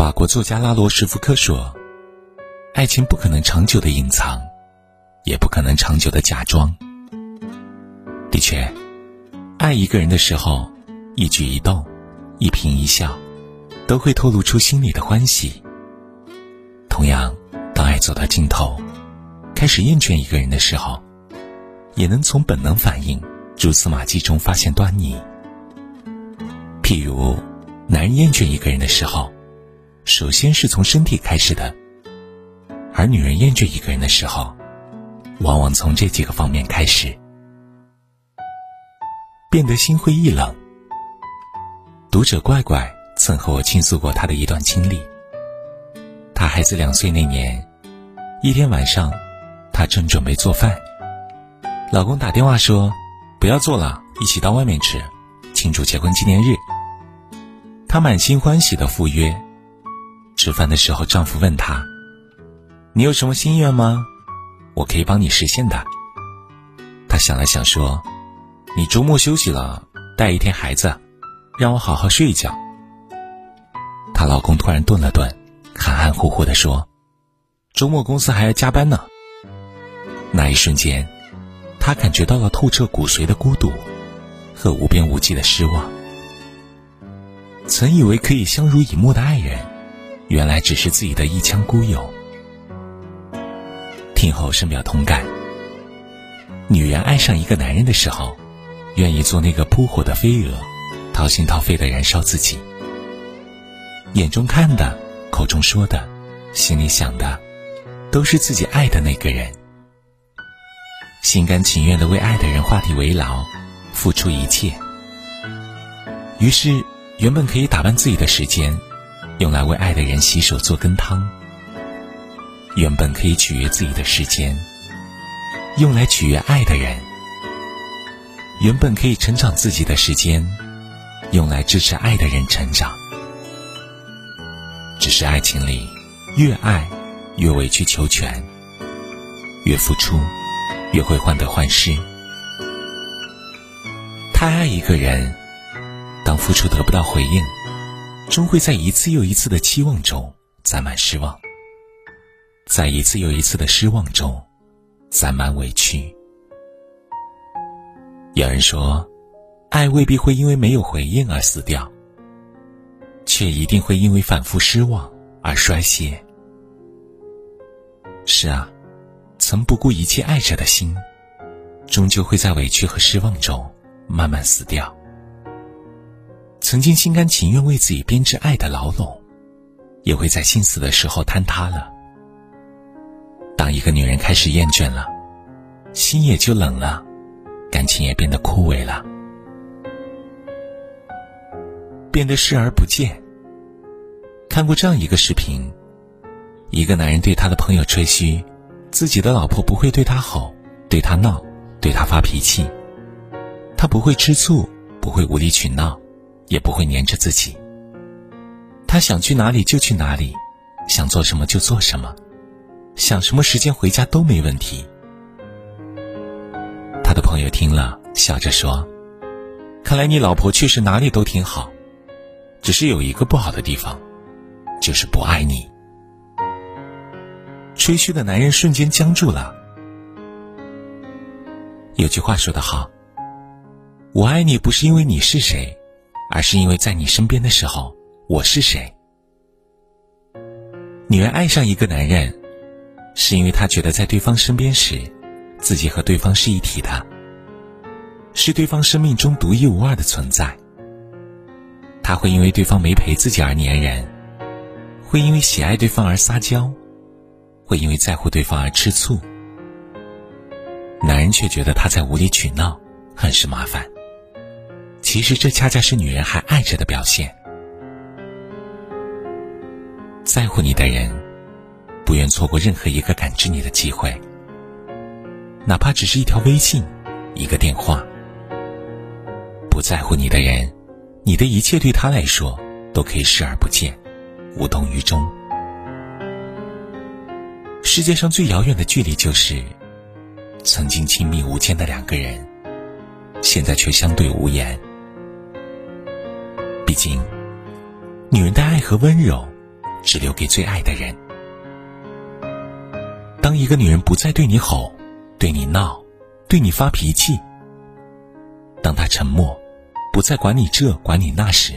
法国作家拉罗什福科说：“爱情不可能长久的隐藏，也不可能长久的假装。”的确，爱一个人的时候，一举一动、一颦一笑，都会透露出心里的欢喜。同样，当爱走到尽头，开始厌倦一个人的时候，也能从本能反应、蛛丝马迹中发现端倪。譬如，男人厌倦一个人的时候。首先是从身体开始的，而女人厌倦一个人的时候，往往从这几个方面开始，变得心灰意冷。读者怪怪曾和我倾诉过他的一段经历。他孩子两岁那年，一天晚上，他正准备做饭，老公打电话说：“不要做了，一起到外面吃，庆祝结婚纪念日。”她满心欢喜的赴约。吃饭的时候，丈夫问她：“你有什么心愿吗？我可以帮你实现的。”她想了想说：“你周末休息了，带一天孩子，让我好好睡一觉。”她老公突然顿了顿，含含糊糊的说：“周末公司还要加班呢。”那一瞬间，她感觉到了透彻骨髓的孤独和无边无际的失望。曾以为可以相濡以沫的爱人。原来只是自己的一腔孤勇。听后深表同感。女人爱上一个男人的时候，愿意做那个扑火的飞蛾，掏心掏肺的燃烧自己。眼中看的，口中说的，心里想的，都是自己爱的那个人。心甘情愿的为爱的人画地为牢，付出一切。于是，原本可以打扮自己的时间。用来为爱的人洗手做羹汤，原本可以取悦自己的时间，用来取悦爱的人；原本可以成长自己的时间，用来支持爱的人成长。只是爱情里，越爱越委曲求全，越付出越会患得患失。太爱一个人，当付出得不到回应。终会在一次又一次的期望中攒满失望，在一次又一次的失望中攒满委屈。有人说，爱未必会因为没有回应而死掉，却一定会因为反复失望而衰竭。是啊，曾不顾一切爱着的心，终究会在委屈和失望中慢慢死掉。曾经心甘情愿为自己编织爱的牢笼，也会在心死的时候坍塌了。当一个女人开始厌倦了，心也就冷了，感情也变得枯萎了，变得视而不见。看过这样一个视频：一个男人对他的朋友吹嘘，自己的老婆不会对他吼、对他闹、对他发脾气，他不会吃醋，不会无理取闹。也不会黏着自己。他想去哪里就去哪里，想做什么就做什么，想什么时间回家都没问题。他的朋友听了，笑着说：“看来你老婆确实哪里都挺好，只是有一个不好的地方，就是不爱你。”吹嘘的男人瞬间僵住了。有句话说得好：“我爱你不是因为你是谁。”而是因为在你身边的时候，我是谁？女人爱上一个男人，是因为她觉得在对方身边时，自己和对方是一体的，是对方生命中独一无二的存在。她会因为对方没陪自己而粘人，会因为喜爱对方而撒娇，会因为在乎对方而吃醋。男人却觉得他在无理取闹，很是麻烦。其实这恰恰是女人还爱着的表现。在乎你的人，不愿错过任何一个感知你的机会，哪怕只是一条微信、一个电话。不在乎你的人，你的一切对他来说都可以视而不见，无动于衷。世界上最遥远的距离，就是曾经亲密无间的两个人，现在却相对无言。毕竟，女人的爱和温柔，只留给最爱的人。当一个女人不再对你吼，对你闹，对你发脾气，当她沉默，不再管你这管你那时，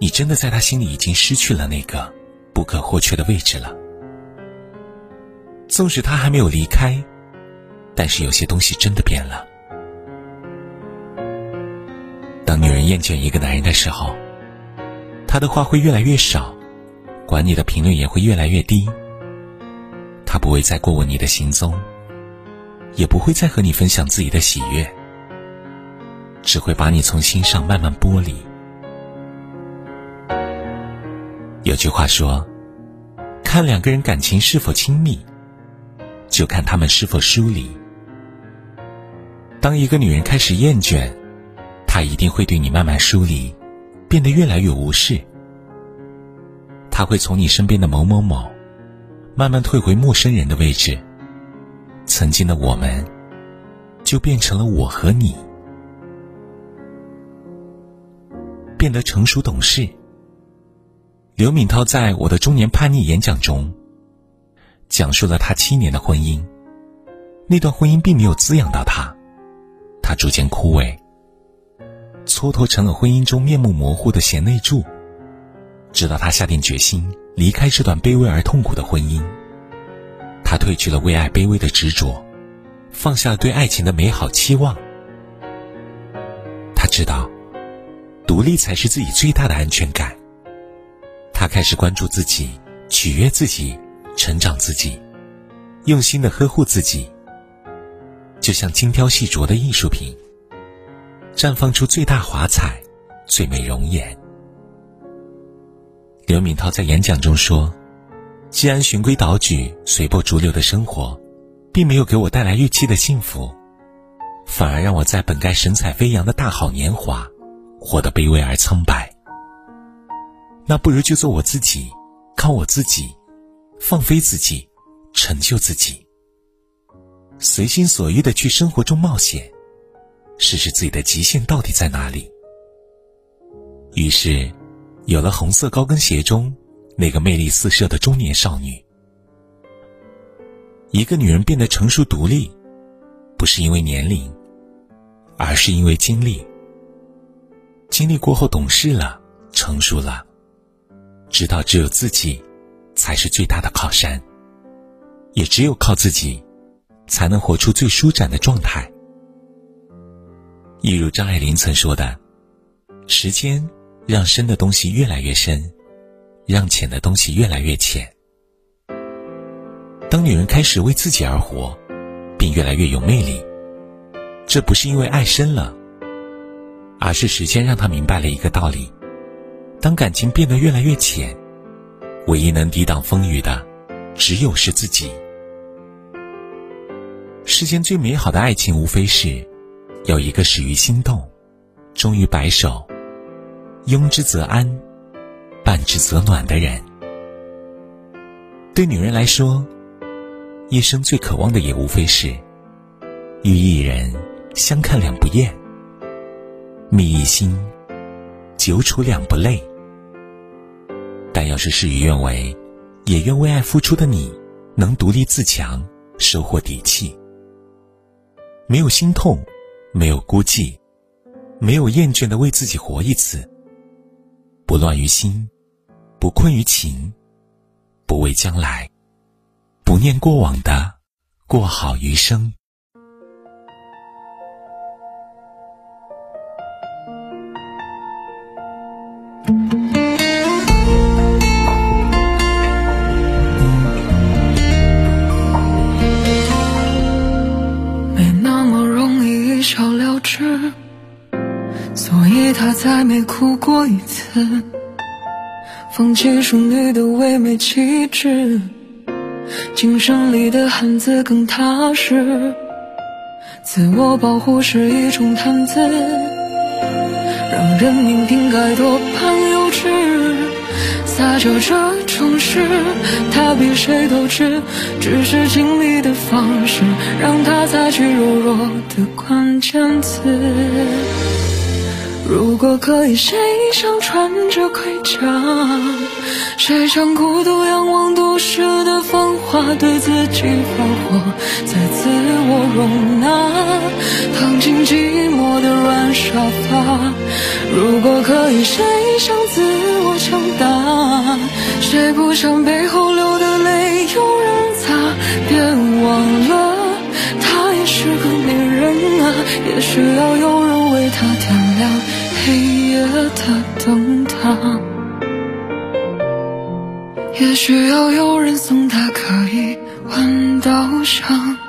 你真的在她心里已经失去了那个不可或缺的位置了。纵使她还没有离开，但是有些东西真的变了。当女人厌倦一个男人的时候，他的话会越来越少，管你的频率也会越来越低。他不会再过问你的行踪，也不会再和你分享自己的喜悦，只会把你从心上慢慢剥离。有句话说：“看两个人感情是否亲密，就看他们是否疏离。”当一个女人开始厌倦，他一定会对你慢慢疏离，变得越来越无视。他会从你身边的某某某，慢慢退回陌生人的位置。曾经的我们，就变成了我和你，变得成熟懂事。刘敏涛在我的中年叛逆演讲中，讲述了他七年的婚姻，那段婚姻并没有滋养到他，他逐渐枯萎。蹉跎成了婚姻中面目模糊的贤内助，直到他下定决心离开这段卑微而痛苦的婚姻。他褪去了为爱卑微的执着，放下了对爱情的美好期望。他知道，独立才是自己最大的安全感。他开始关注自己，取悦自己，成长自己，用心的呵护自己，就像精雕细琢的艺术品。绽放出最大华彩、最美容颜。刘敏涛在演讲中说：“既然循规蹈矩、随波逐流的生活，并没有给我带来预期的幸福，反而让我在本该神采飞扬的大好年华，活得卑微而苍白。那不如就做我自己，靠我自己，放飞自己，成就自己，随心所欲的去生活中冒险。”试试自己的极限到底在哪里。于是，有了红色高跟鞋中那个魅力四射的中年少女。一个女人变得成熟独立，不是因为年龄，而是因为经历。经历过后，懂事了，成熟了，知道只有自己才是最大的靠山，也只有靠自己，才能活出最舒展的状态。一如张爱玲曾说的：“时间让深的东西越来越深，让浅的东西越来越浅。当女人开始为自己而活，并越来越有魅力，这不是因为爱深了，而是时间让她明白了一个道理：当感情变得越来越浅，唯一能抵挡风雨的，只有是自己。世间最美好的爱情，无非是……”有一个始于心动，终于白首，拥之则安，伴之则暖的人。对女人来说，一生最渴望的也无非是与一人相看两不厌，觅一心，久处两不累。但要是事与愿违，也愿为爱付出的你能独立自强，收获底气，没有心痛。没有孤寂，没有厌倦的为自己活一次。不乱于心，不困于情，不畏将来，不念过往的过好余生。再没哭过一次，放弃淑女的唯美气质，精神里的汉子更踏实。自我保护是一种谈资，让人明瓶盖多半幼稚。撒娇这种事，他比谁都知，只是经历的方式，让他采取柔弱的关键词。如果可以，谁想穿着盔甲？谁想孤独仰望都市的繁华，对自己发火，再自我容纳，躺进寂寞的软沙发。如果可以，谁想自我强大？谁不想背后流的也许要有人送他可以闻到伤。